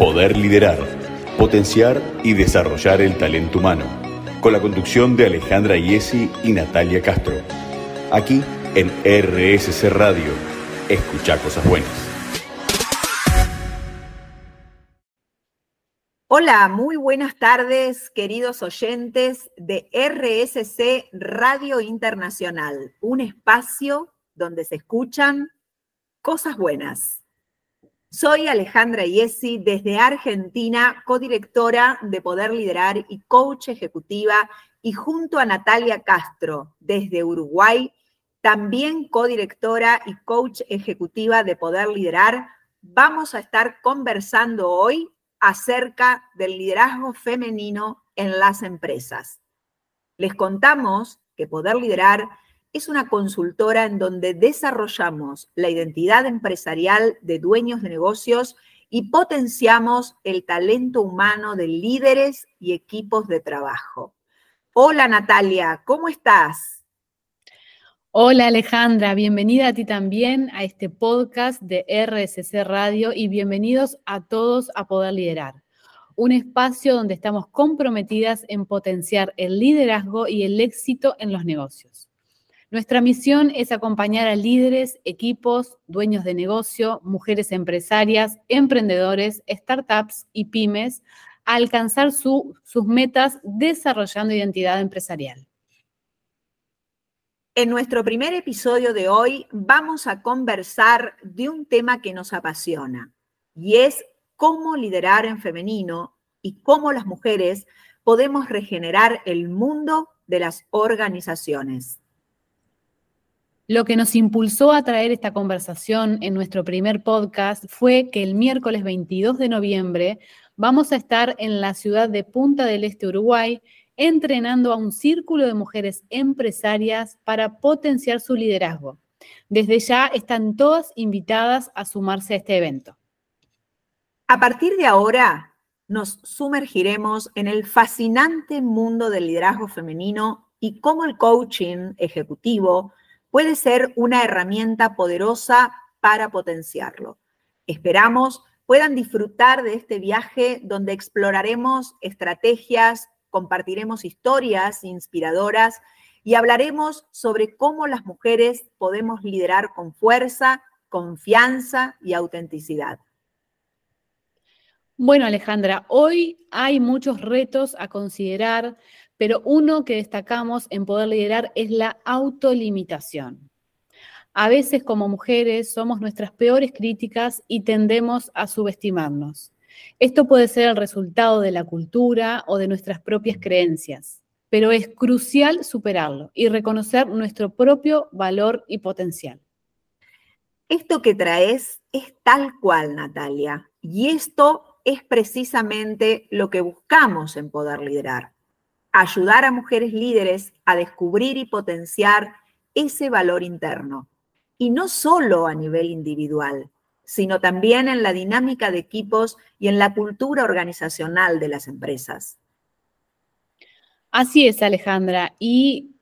Poder liderar, potenciar y desarrollar el talento humano. Con la conducción de Alejandra Iesi y Natalia Castro. Aquí en RSC Radio. Escucha cosas buenas. Hola, muy buenas tardes, queridos oyentes de RSC Radio Internacional, un espacio donde se escuchan cosas buenas. Soy Alejandra Iesi desde Argentina, codirectora de Poder Liderar y coach ejecutiva, y junto a Natalia Castro desde Uruguay, también codirectora y coach ejecutiva de Poder Liderar, vamos a estar conversando hoy acerca del liderazgo femenino en las empresas. Les contamos que Poder Liderar es una consultora en donde desarrollamos la identidad empresarial de dueños de negocios y potenciamos el talento humano de líderes y equipos de trabajo. Hola Natalia, ¿cómo estás? Hola Alejandra, bienvenida a ti también a este podcast de RSC Radio y bienvenidos a todos a Poder Liderar, un espacio donde estamos comprometidas en potenciar el liderazgo y el éxito en los negocios. Nuestra misión es acompañar a líderes, equipos, dueños de negocio, mujeres empresarias, emprendedores, startups y pymes a alcanzar sus metas desarrollando identidad empresarial. En nuestro primer episodio de hoy vamos a conversar de un tema que nos apasiona y es cómo liderar en femenino y cómo las mujeres podemos regenerar el mundo de las organizaciones. Lo que nos impulsó a traer esta conversación en nuestro primer podcast fue que el miércoles 22 de noviembre vamos a estar en la ciudad de Punta del Este, Uruguay, entrenando a un círculo de mujeres empresarias para potenciar su liderazgo. Desde ya están todas invitadas a sumarse a este evento. A partir de ahora, nos sumergiremos en el fascinante mundo del liderazgo femenino y cómo el coaching ejecutivo puede ser una herramienta poderosa para potenciarlo. Esperamos puedan disfrutar de este viaje donde exploraremos estrategias, compartiremos historias inspiradoras y hablaremos sobre cómo las mujeres podemos liderar con fuerza, confianza y autenticidad. Bueno, Alejandra, hoy hay muchos retos a considerar pero uno que destacamos en poder liderar es la autolimitación. A veces como mujeres somos nuestras peores críticas y tendemos a subestimarnos. Esto puede ser el resultado de la cultura o de nuestras propias creencias, pero es crucial superarlo y reconocer nuestro propio valor y potencial. Esto que traes es tal cual, Natalia, y esto es precisamente lo que buscamos en poder liderar ayudar a mujeres líderes a descubrir y potenciar ese valor interno. Y no solo a nivel individual, sino también en la dinámica de equipos y en la cultura organizacional de las empresas. Así es, Alejandra. Y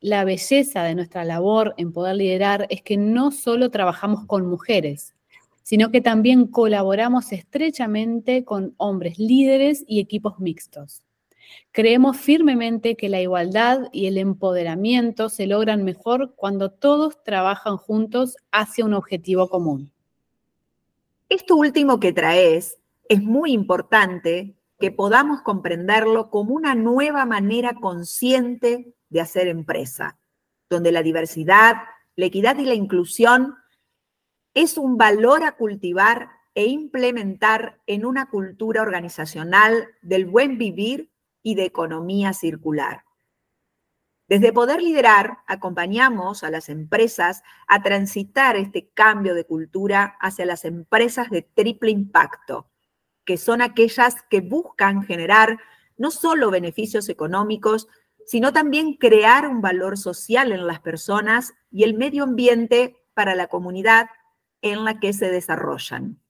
la belleza de nuestra labor en poder liderar es que no solo trabajamos con mujeres, sino que también colaboramos estrechamente con hombres líderes y equipos mixtos. Creemos firmemente que la igualdad y el empoderamiento se logran mejor cuando todos trabajan juntos hacia un objetivo común. Esto último que traes es muy importante que podamos comprenderlo como una nueva manera consciente de hacer empresa, donde la diversidad, la equidad y la inclusión es un valor a cultivar e implementar en una cultura organizacional del buen vivir y de economía circular. Desde Poder Liderar, acompañamos a las empresas a transitar este cambio de cultura hacia las empresas de triple impacto, que son aquellas que buscan generar no solo beneficios económicos, sino también crear un valor social en las personas y el medio ambiente para la comunidad en la que se desarrollan.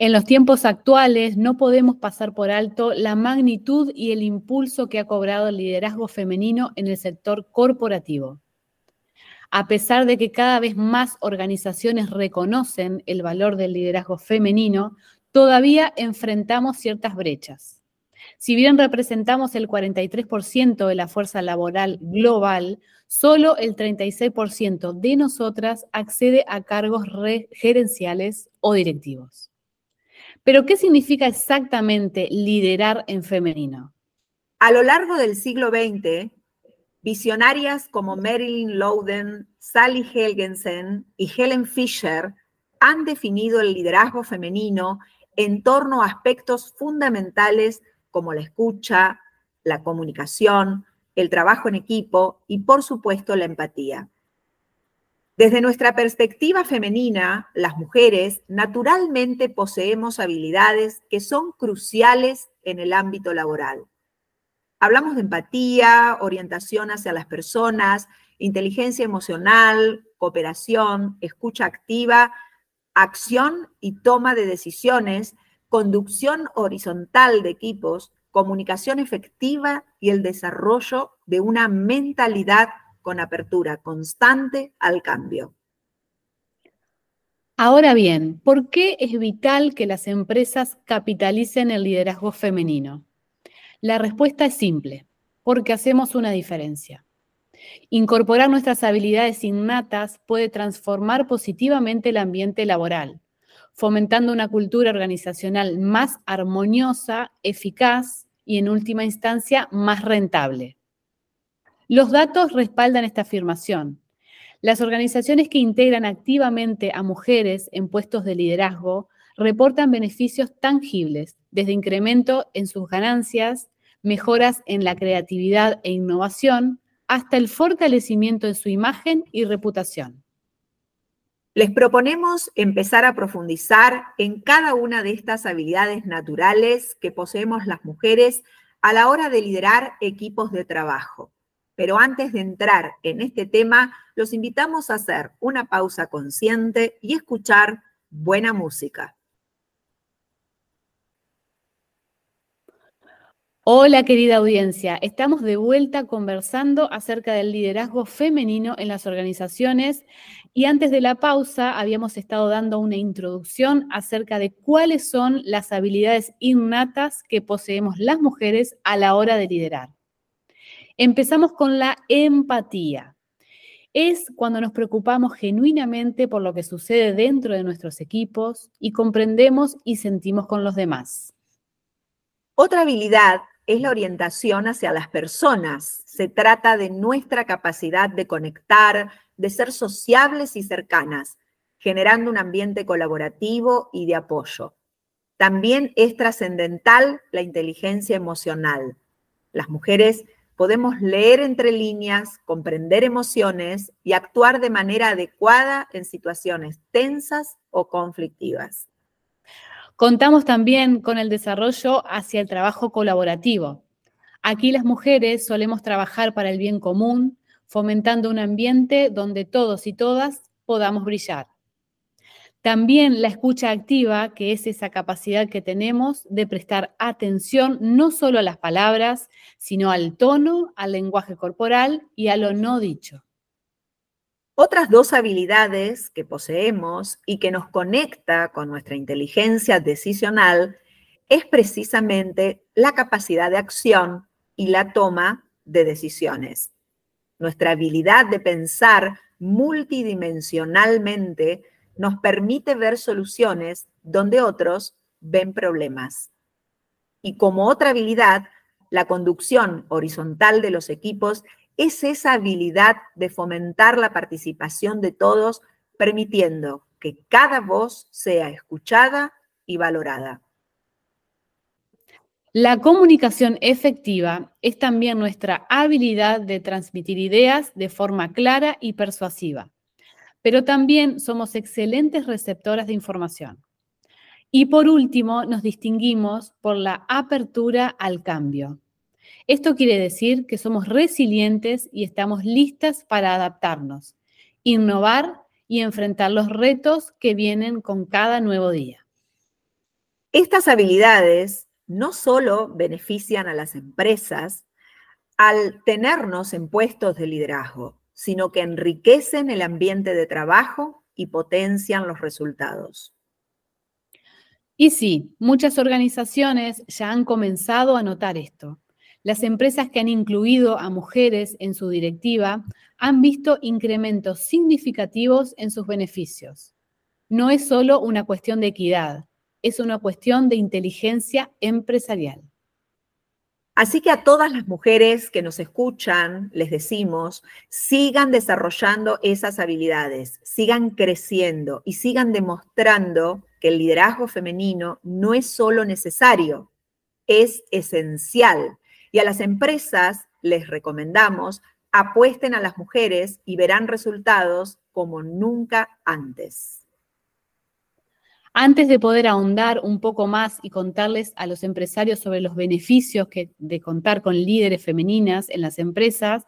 En los tiempos actuales no podemos pasar por alto la magnitud y el impulso que ha cobrado el liderazgo femenino en el sector corporativo. A pesar de que cada vez más organizaciones reconocen el valor del liderazgo femenino, todavía enfrentamos ciertas brechas. Si bien representamos el 43% de la fuerza laboral global, solo el 36% de nosotras accede a cargos gerenciales o directivos. Pero, ¿qué significa exactamente liderar en femenino? A lo largo del siglo XX, visionarias como Marilyn Louden, Sally Helgensen y Helen Fisher han definido el liderazgo femenino en torno a aspectos fundamentales como la escucha, la comunicación, el trabajo en equipo y, por supuesto, la empatía. Desde nuestra perspectiva femenina, las mujeres naturalmente poseemos habilidades que son cruciales en el ámbito laboral. Hablamos de empatía, orientación hacia las personas, inteligencia emocional, cooperación, escucha activa, acción y toma de decisiones, conducción horizontal de equipos, comunicación efectiva y el desarrollo de una mentalidad con apertura constante al cambio. Ahora bien, ¿por qué es vital que las empresas capitalicen el liderazgo femenino? La respuesta es simple, porque hacemos una diferencia. Incorporar nuestras habilidades innatas puede transformar positivamente el ambiente laboral, fomentando una cultura organizacional más armoniosa, eficaz y en última instancia más rentable. Los datos respaldan esta afirmación. Las organizaciones que integran activamente a mujeres en puestos de liderazgo reportan beneficios tangibles, desde incremento en sus ganancias, mejoras en la creatividad e innovación, hasta el fortalecimiento de su imagen y reputación. Les proponemos empezar a profundizar en cada una de estas habilidades naturales que poseemos las mujeres a la hora de liderar equipos de trabajo. Pero antes de entrar en este tema, los invitamos a hacer una pausa consciente y escuchar buena música. Hola querida audiencia, estamos de vuelta conversando acerca del liderazgo femenino en las organizaciones y antes de la pausa habíamos estado dando una introducción acerca de cuáles son las habilidades innatas que poseemos las mujeres a la hora de liderar. Empezamos con la empatía. Es cuando nos preocupamos genuinamente por lo que sucede dentro de nuestros equipos y comprendemos y sentimos con los demás. Otra habilidad es la orientación hacia las personas. Se trata de nuestra capacidad de conectar, de ser sociables y cercanas, generando un ambiente colaborativo y de apoyo. También es trascendental la inteligencia emocional. Las mujeres podemos leer entre líneas, comprender emociones y actuar de manera adecuada en situaciones tensas o conflictivas. Contamos también con el desarrollo hacia el trabajo colaborativo. Aquí las mujeres solemos trabajar para el bien común, fomentando un ambiente donde todos y todas podamos brillar. También la escucha activa, que es esa capacidad que tenemos de prestar atención no solo a las palabras, sino al tono, al lenguaje corporal y a lo no dicho. Otras dos habilidades que poseemos y que nos conecta con nuestra inteligencia decisional es precisamente la capacidad de acción y la toma de decisiones. Nuestra habilidad de pensar multidimensionalmente nos permite ver soluciones donde otros ven problemas. Y como otra habilidad, la conducción horizontal de los equipos es esa habilidad de fomentar la participación de todos, permitiendo que cada voz sea escuchada y valorada. La comunicación efectiva es también nuestra habilidad de transmitir ideas de forma clara y persuasiva, pero también somos excelentes receptoras de información. Y por último, nos distinguimos por la apertura al cambio. Esto quiere decir que somos resilientes y estamos listas para adaptarnos, innovar y enfrentar los retos que vienen con cada nuevo día. Estas habilidades no solo benefician a las empresas al tenernos en puestos de liderazgo, sino que enriquecen el ambiente de trabajo y potencian los resultados. Y sí, muchas organizaciones ya han comenzado a notar esto. Las empresas que han incluido a mujeres en su directiva han visto incrementos significativos en sus beneficios. No es solo una cuestión de equidad, es una cuestión de inteligencia empresarial. Así que a todas las mujeres que nos escuchan, les decimos, sigan desarrollando esas habilidades, sigan creciendo y sigan demostrando que el liderazgo femenino no es solo necesario, es esencial. Y a las empresas les recomendamos apuesten a las mujeres y verán resultados como nunca antes. Antes de poder ahondar un poco más y contarles a los empresarios sobre los beneficios de contar con líderes femeninas en las empresas,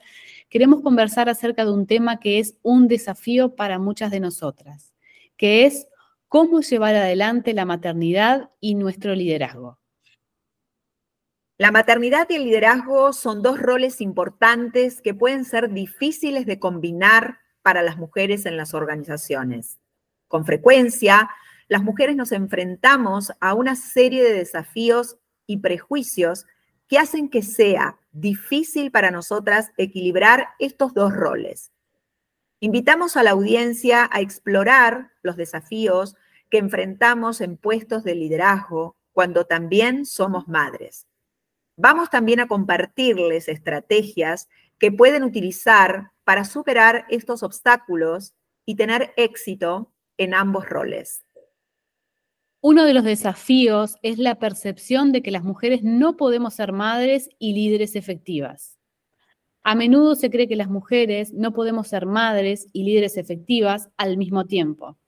queremos conversar acerca de un tema que es un desafío para muchas de nosotras, que es cómo llevar adelante la maternidad y nuestro liderazgo. La maternidad y el liderazgo son dos roles importantes que pueden ser difíciles de combinar para las mujeres en las organizaciones. Con frecuencia, las mujeres nos enfrentamos a una serie de desafíos y prejuicios que hacen que sea difícil para nosotras equilibrar estos dos roles. Invitamos a la audiencia a explorar los desafíos que enfrentamos en puestos de liderazgo cuando también somos madres. Vamos también a compartirles estrategias que pueden utilizar para superar estos obstáculos y tener éxito en ambos roles. Uno de los desafíos es la percepción de que las mujeres no podemos ser madres y líderes efectivas. A menudo se cree que las mujeres no podemos ser madres y líderes efectivas al mismo tiempo.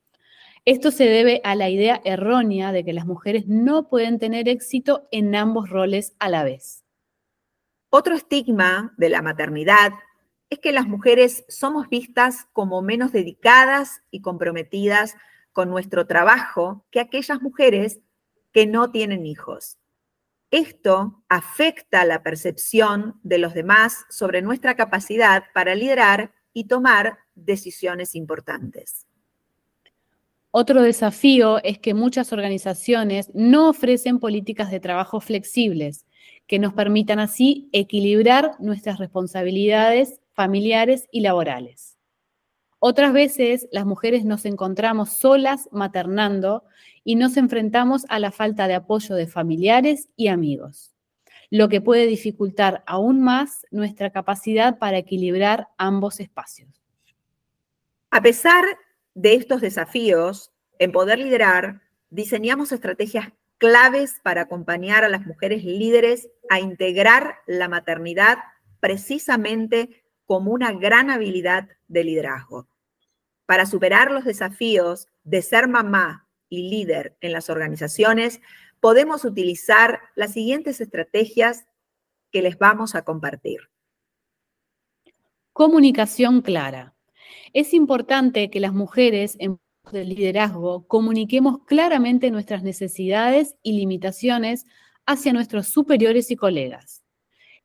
Esto se debe a la idea errónea de que las mujeres no pueden tener éxito en ambos roles a la vez. Otro estigma de la maternidad es que las mujeres somos vistas como menos dedicadas y comprometidas con nuestro trabajo que aquellas mujeres que no tienen hijos. Esto afecta la percepción de los demás sobre nuestra capacidad para liderar y tomar decisiones importantes. Otro desafío es que muchas organizaciones no ofrecen políticas de trabajo flexibles que nos permitan así equilibrar nuestras responsabilidades familiares y laborales. Otras veces las mujeres nos encontramos solas maternando y nos enfrentamos a la falta de apoyo de familiares y amigos, lo que puede dificultar aún más nuestra capacidad para equilibrar ambos espacios. A pesar de estos desafíos, en Poder Liderar diseñamos estrategias claves para acompañar a las mujeres líderes a integrar la maternidad precisamente como una gran habilidad de liderazgo para superar los desafíos de ser mamá y líder en las organizaciones, podemos utilizar las siguientes estrategias que les vamos a compartir. Comunicación clara. Es importante que las mujeres en del liderazgo comuniquemos claramente nuestras necesidades y limitaciones hacia nuestros superiores y colegas.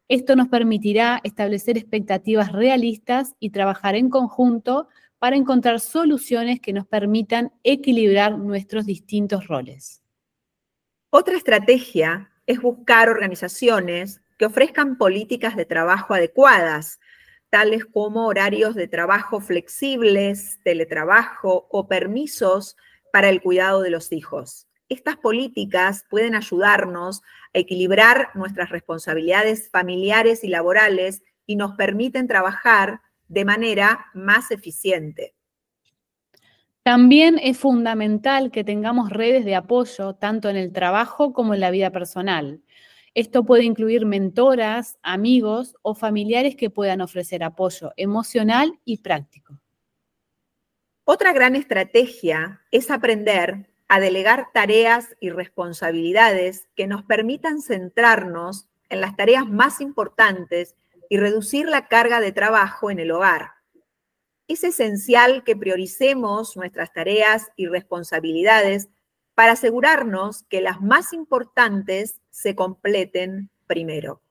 Esto nos permitirá establecer expectativas realistas y trabajar en conjunto para encontrar soluciones que nos permitan equilibrar nuestros distintos roles. Otra estrategia es buscar organizaciones que ofrezcan políticas de trabajo adecuadas, tales como horarios de trabajo flexibles, teletrabajo o permisos para el cuidado de los hijos. Estas políticas pueden ayudarnos a equilibrar nuestras responsabilidades familiares y laborales y nos permiten trabajar de manera más eficiente. También es fundamental que tengamos redes de apoyo tanto en el trabajo como en la vida personal. Esto puede incluir mentoras, amigos o familiares que puedan ofrecer apoyo emocional y práctico. Otra gran estrategia es aprender a delegar tareas y responsabilidades que nos permitan centrarnos en las tareas más importantes y reducir la carga de trabajo en el hogar. Es esencial que prioricemos nuestras tareas y responsabilidades para asegurarnos que las más importantes se completen primero.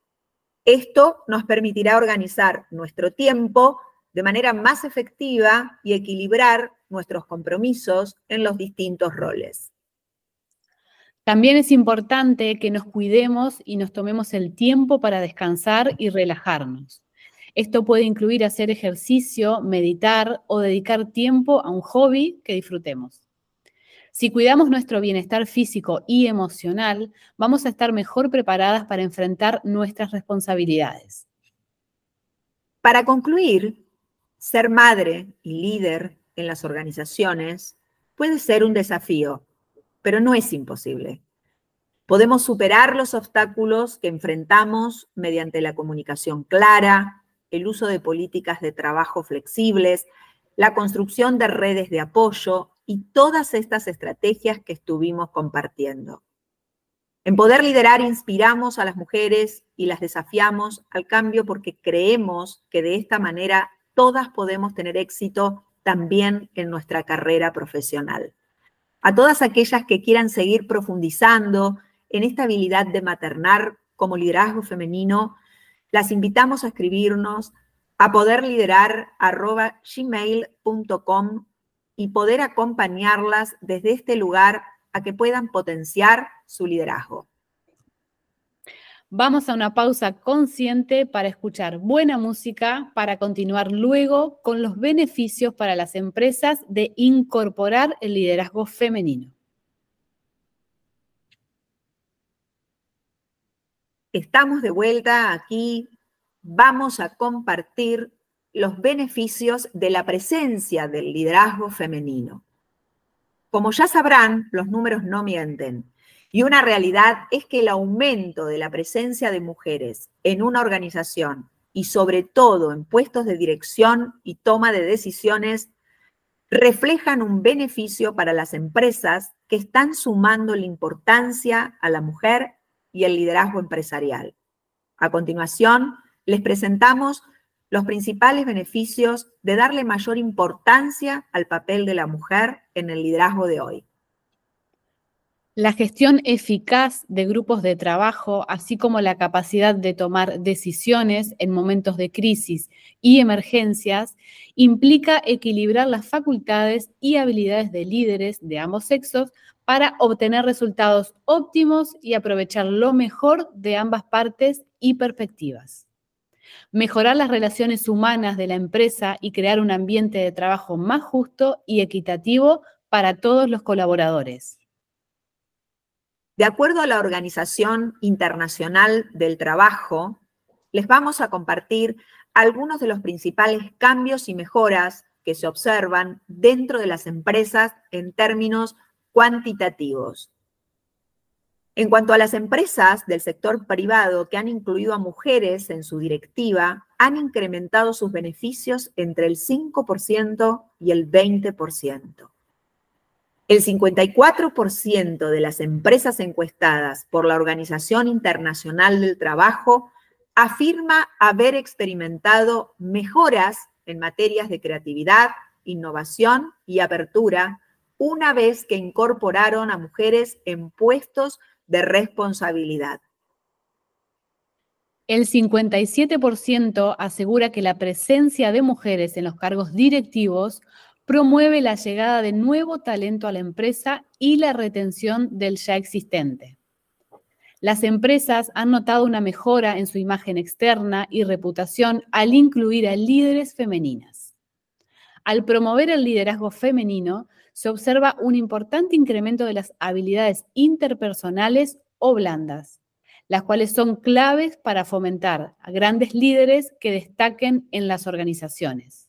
Esto nos permitirá organizar nuestro tiempo de manera más efectiva y equilibrar nuestros compromisos en los distintos roles. También es importante que nos cuidemos y nos tomemos el tiempo para descansar y relajarnos. Esto puede incluir hacer ejercicio, meditar o dedicar tiempo a un hobby que disfrutemos. Si cuidamos nuestro bienestar físico y emocional, vamos a estar mejor preparadas para enfrentar nuestras responsabilidades. Para concluir, ser madre y líder en las organizaciones puede ser un desafío, pero no es imposible. Podemos superar los obstáculos que enfrentamos mediante la comunicación clara, el uso de políticas de trabajo flexibles, la construcción de redes de apoyo y todas estas estrategias que estuvimos compartiendo. En Poder Liderar inspiramos a las mujeres y las desafiamos al cambio porque creemos que de esta manera todas podemos tener éxito también en nuestra carrera profesional. A todas aquellas que quieran seguir profundizando en esta habilidad de maternar como liderazgo femenino, las invitamos a escribirnos a poderliderar.gmail.com y poder acompañarlas desde este lugar a que puedan potenciar su liderazgo. Vamos a una pausa consciente para escuchar buena música para continuar luego con los beneficios para las empresas de incorporar el liderazgo femenino. Estamos de vuelta aquí. Vamos a compartir los beneficios de la presencia del liderazgo femenino. Como ya sabrán, los números no mienten. Y una realidad es que el aumento de la presencia de mujeres en una organización y sobre todo en puestos de dirección y toma de decisiones reflejan un beneficio para las empresas que están sumando la importancia a la mujer y el liderazgo empresarial. A continuación, les presentamos los principales beneficios de darle mayor importancia al papel de la mujer en el liderazgo de hoy. La gestión eficaz de grupos de trabajo, así como la capacidad de tomar decisiones en momentos de crisis y emergencias, implica equilibrar las facultades y habilidades de líderes de ambos sexos para obtener resultados óptimos y aprovechar lo mejor de ambas partes y perspectivas. Mejorar las relaciones humanas de la empresa y crear un ambiente de trabajo más justo y equitativo para todos los colaboradores. De acuerdo a la Organización Internacional del Trabajo, les vamos a compartir algunos de los principales cambios y mejoras que se observan dentro de las empresas en términos cuantitativos. En cuanto a las empresas del sector privado que han incluido a mujeres en su directiva, han incrementado sus beneficios entre el 5% y el 20%. El 54% de las empresas encuestadas por la Organización Internacional del Trabajo afirma haber experimentado mejoras en materias de creatividad, innovación y apertura una vez que incorporaron a mujeres en puestos de responsabilidad. El 57% asegura que la presencia de mujeres en los cargos directivos promueve la llegada de nuevo talento a la empresa y la retención del ya existente. Las empresas han notado una mejora en su imagen externa y reputación al incluir a líderes femeninas. Al promover el liderazgo femenino, se observa un importante incremento de las habilidades interpersonales o blandas, las cuales son claves para fomentar a grandes líderes que destaquen en las organizaciones.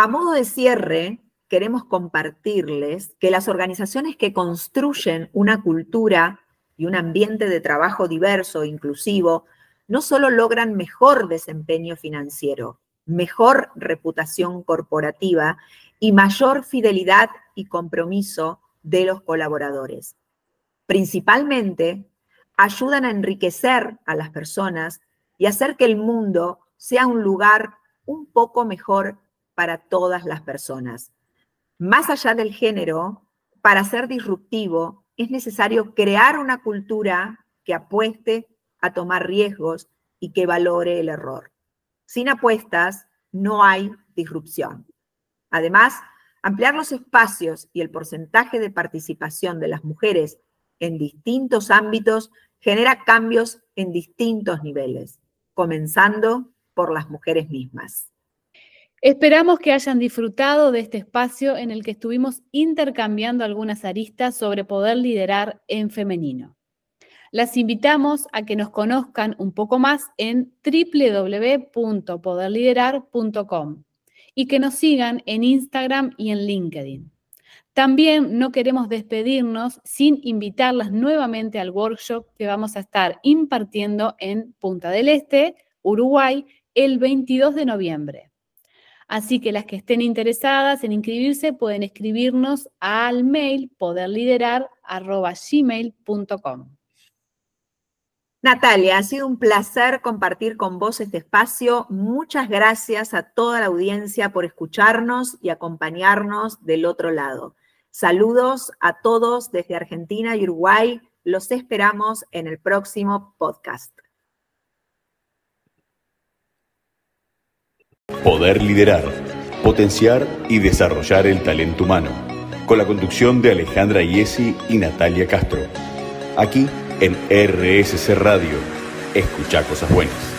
A modo de cierre, queremos compartirles que las organizaciones que construyen una cultura y un ambiente de trabajo diverso e inclusivo no solo logran mejor desempeño financiero, mejor reputación corporativa y mayor fidelidad y compromiso de los colaboradores. Principalmente, ayudan a enriquecer a las personas y hacer que el mundo sea un lugar un poco mejor para todas las personas. Más allá del género, para ser disruptivo, es necesario crear una cultura que apueste a tomar riesgos y que valore el error. Sin apuestas no hay disrupción. Además, Ampliar los espacios y el porcentaje de participación de las mujeres en distintos ámbitos genera cambios en distintos niveles, comenzando por las mujeres mismas. Esperamos que hayan disfrutado de este espacio en el que estuvimos intercambiando algunas aristas sobre poder liderar en femenino. Las invitamos a que nos conozcan un poco más en www.poderliderar.com y que nos sigan en Instagram y en LinkedIn. También no queremos despedirnos sin invitarlas nuevamente al workshop que vamos a estar impartiendo en Punta del Este, Uruguay, el 22 de noviembre. Así que las que estén interesadas en inscribirse pueden escribirnos al mail poderliderar.gmail.com. Natalia, ha sido un placer compartir con vos este espacio. Muchas gracias a toda la audiencia por escucharnos y acompañarnos del otro lado. Saludos a todos desde Argentina y Uruguay. Los esperamos en el próximo podcast. Poder liderar, potenciar y desarrollar el talento humano. Con la conducción de Alejandra Iesi y Natalia Castro. Aquí en RSC Radio. Escucha cosas buenas.